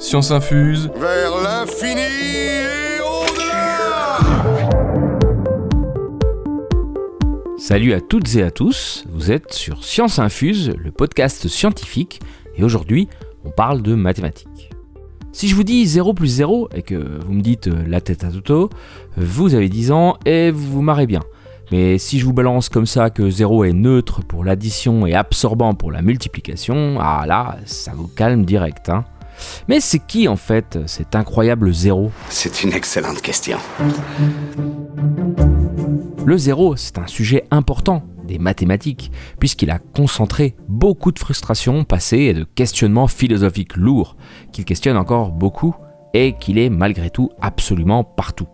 Science infuse. Vers l'infini et au-delà Salut à toutes et à tous, vous êtes sur Science Infuse, le podcast scientifique, et aujourd'hui on parle de mathématiques. Si je vous dis 0 plus 0 et que vous me dites euh, la tête à Toto, vous avez 10 ans et vous vous marrez bien. Mais si je vous balance comme ça que 0 est neutre pour l'addition et absorbant pour la multiplication, ah là, ça vous calme direct. Hein. Mais c'est qui en fait cet incroyable 0 C'est une excellente question. Le 0, c'est un sujet important des mathématiques, puisqu'il a concentré beaucoup de frustrations passées et de questionnements philosophiques lourds, qu'il questionne encore beaucoup et qu'il est malgré tout absolument partout.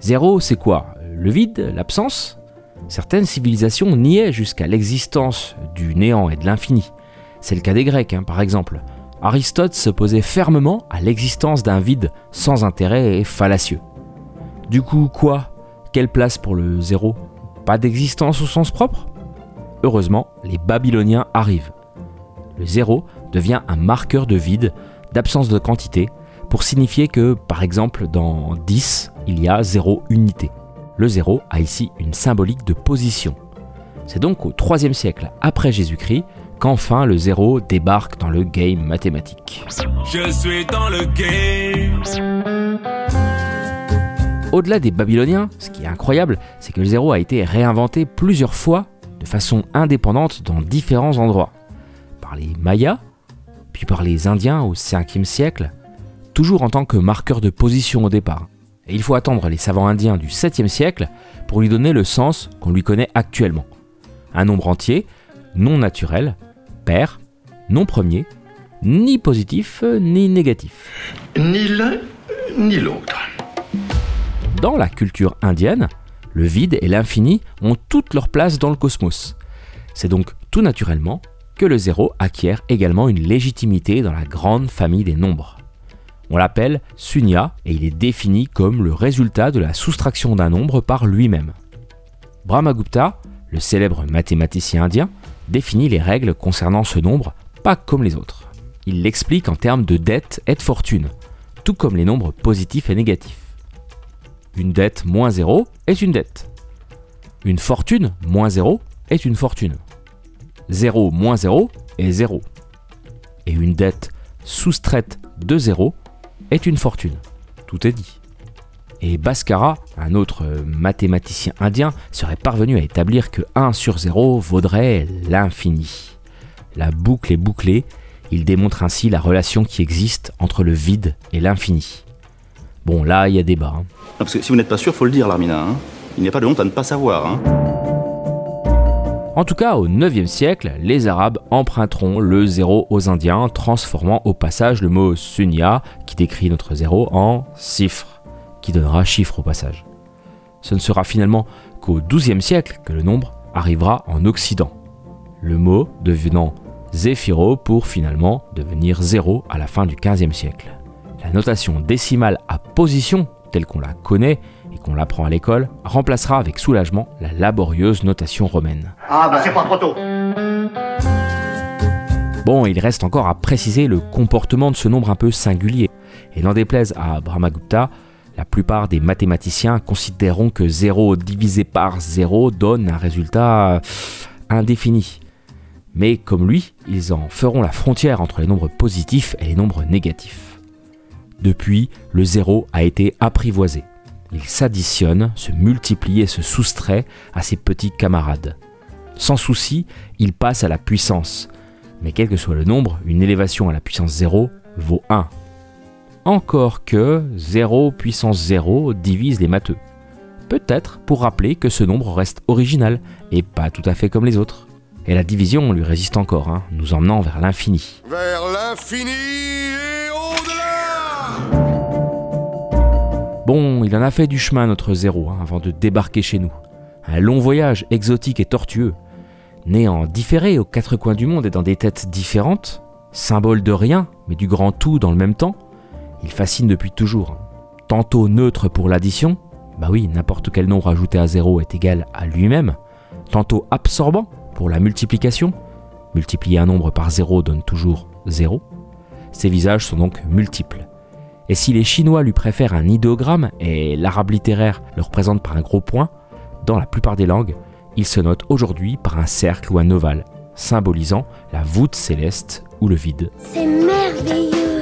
0, c'est quoi? Le vide? L'absence? Certaines civilisations niaient jusqu'à l'existence du néant et de l'infini. C'est le cas des Grecs, hein, par exemple. Aristote s'opposait fermement à l'existence d'un vide sans intérêt et fallacieux. Du coup, quoi? Quelle place pour le zéro? Pas d'existence au sens propre? Heureusement, les Babyloniens arrivent. Le zéro devient un marqueur de vide, d'absence de quantité, pour signifier que, par exemple, dans 10, il y a zéro unité. Le zéro a ici une symbolique de position. C'est donc au IIIe siècle après Jésus-Christ qu'enfin le zéro débarque dans le game mathématique. Je suis dans le game. Au-delà des Babyloniens, ce qui est incroyable, c'est que le zéro a été réinventé plusieurs fois de façon indépendante dans différents endroits. Par les Mayas, puis par les Indiens au 5e siècle, toujours en tant que marqueur de position au départ. Et il faut attendre les savants indiens du 7e siècle pour lui donner le sens qu'on lui connaît actuellement. Un nombre entier, non naturel, pair, non premier, ni positif ni négatif. Ni l'un, ni l'autre. Dans la culture indienne, le vide et l'infini ont toute leur place dans le cosmos. C'est donc tout naturellement que le zéro acquiert également une légitimité dans la grande famille des nombres. On l'appelle sunya et il est défini comme le résultat de la soustraction d'un nombre par lui-même. Brahmagupta, le célèbre mathématicien indien, définit les règles concernant ce nombre pas comme les autres. Il l'explique en termes de dette et de fortune, tout comme les nombres positifs et négatifs. Une dette moins 0 est une dette. Une fortune moins 0 est une fortune. 0 moins 0 est 0. Et une dette soustraite de 0 est une fortune. Tout est dit. Et Bhaskara, un autre mathématicien indien, serait parvenu à établir que 1 sur 0 vaudrait l'infini. La boucle est bouclée, il démontre ainsi la relation qui existe entre le vide et l'infini. Bon, là, il y a débat. hein. Parce que si vous n'êtes pas sûr, faut le dire, Larmina. hein. Il n'y a pas de honte à ne pas savoir. hein. En tout cas, au 9e siècle, les Arabes emprunteront le zéro aux Indiens, transformant au passage le mot sunya, qui décrit notre zéro, en sifre, qui donnera chiffre au passage. Ce ne sera finalement qu'au 12e siècle que le nombre arrivera en Occident, le mot devenant zéphiro pour finalement devenir zéro à la fin du 15e siècle. La notation décimale à position, telle qu'on la connaît et qu'on l'apprend à l'école, remplacera avec soulagement la laborieuse notation romaine. Ah bah c'est pas trop tôt. Bon, il reste encore à préciser le comportement de ce nombre un peu singulier. Et n'en déplaise à Brahmagupta, la plupart des mathématiciens considéreront que 0 divisé par 0 donne un résultat euh, indéfini. Mais comme lui, ils en feront la frontière entre les nombres positifs et les nombres négatifs. Depuis, le 0 a été apprivoisé. Il s'additionne, se multiplie et se soustrait à ses petits camarades. Sans souci, il passe à la puissance. Mais quel que soit le nombre, une élévation à la puissance 0 vaut 1. Encore que 0 puissance 0 divise les matheux. Peut-être pour rappeler que ce nombre reste original et pas tout à fait comme les autres. Et la division lui résiste encore, hein, nous emmenant vers l'infini. Vers l'infini et au-delà Bon, il en a fait du chemin notre zéro hein, avant de débarquer chez nous. Un long voyage exotique et tortueux. Né en différé aux quatre coins du monde et dans des têtes différentes, symbole de rien, mais du grand tout dans le même temps, il fascine depuis toujours. Tantôt neutre pour l'addition, bah oui, n'importe quel nombre ajouté à zéro est égal à lui-même. Tantôt absorbant pour la multiplication, multiplier un nombre par zéro donne toujours zéro. Ces visages sont donc multiples. Et si les Chinois lui préfèrent un idéogramme et l'arabe littéraire le représente par un gros point, dans la plupart des langues, il se note aujourd'hui par un cercle ou un ovale, symbolisant la voûte céleste ou le vide. C'est merveilleux.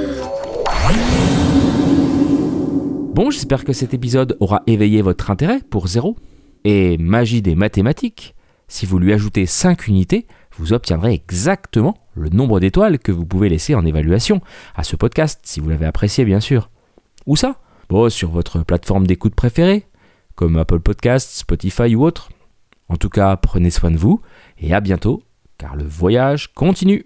Bon, j'espère que cet épisode aura éveillé votre intérêt pour zéro. Et magie des mathématiques, si vous lui ajoutez 5 unités, vous obtiendrez exactement le nombre d'étoiles que vous pouvez laisser en évaluation à ce podcast, si vous l'avez apprécié bien sûr. Où ça Bon, sur votre plateforme d'écoute préférée, comme Apple Podcasts, Spotify ou autre. En tout cas, prenez soin de vous et à bientôt, car le voyage continue.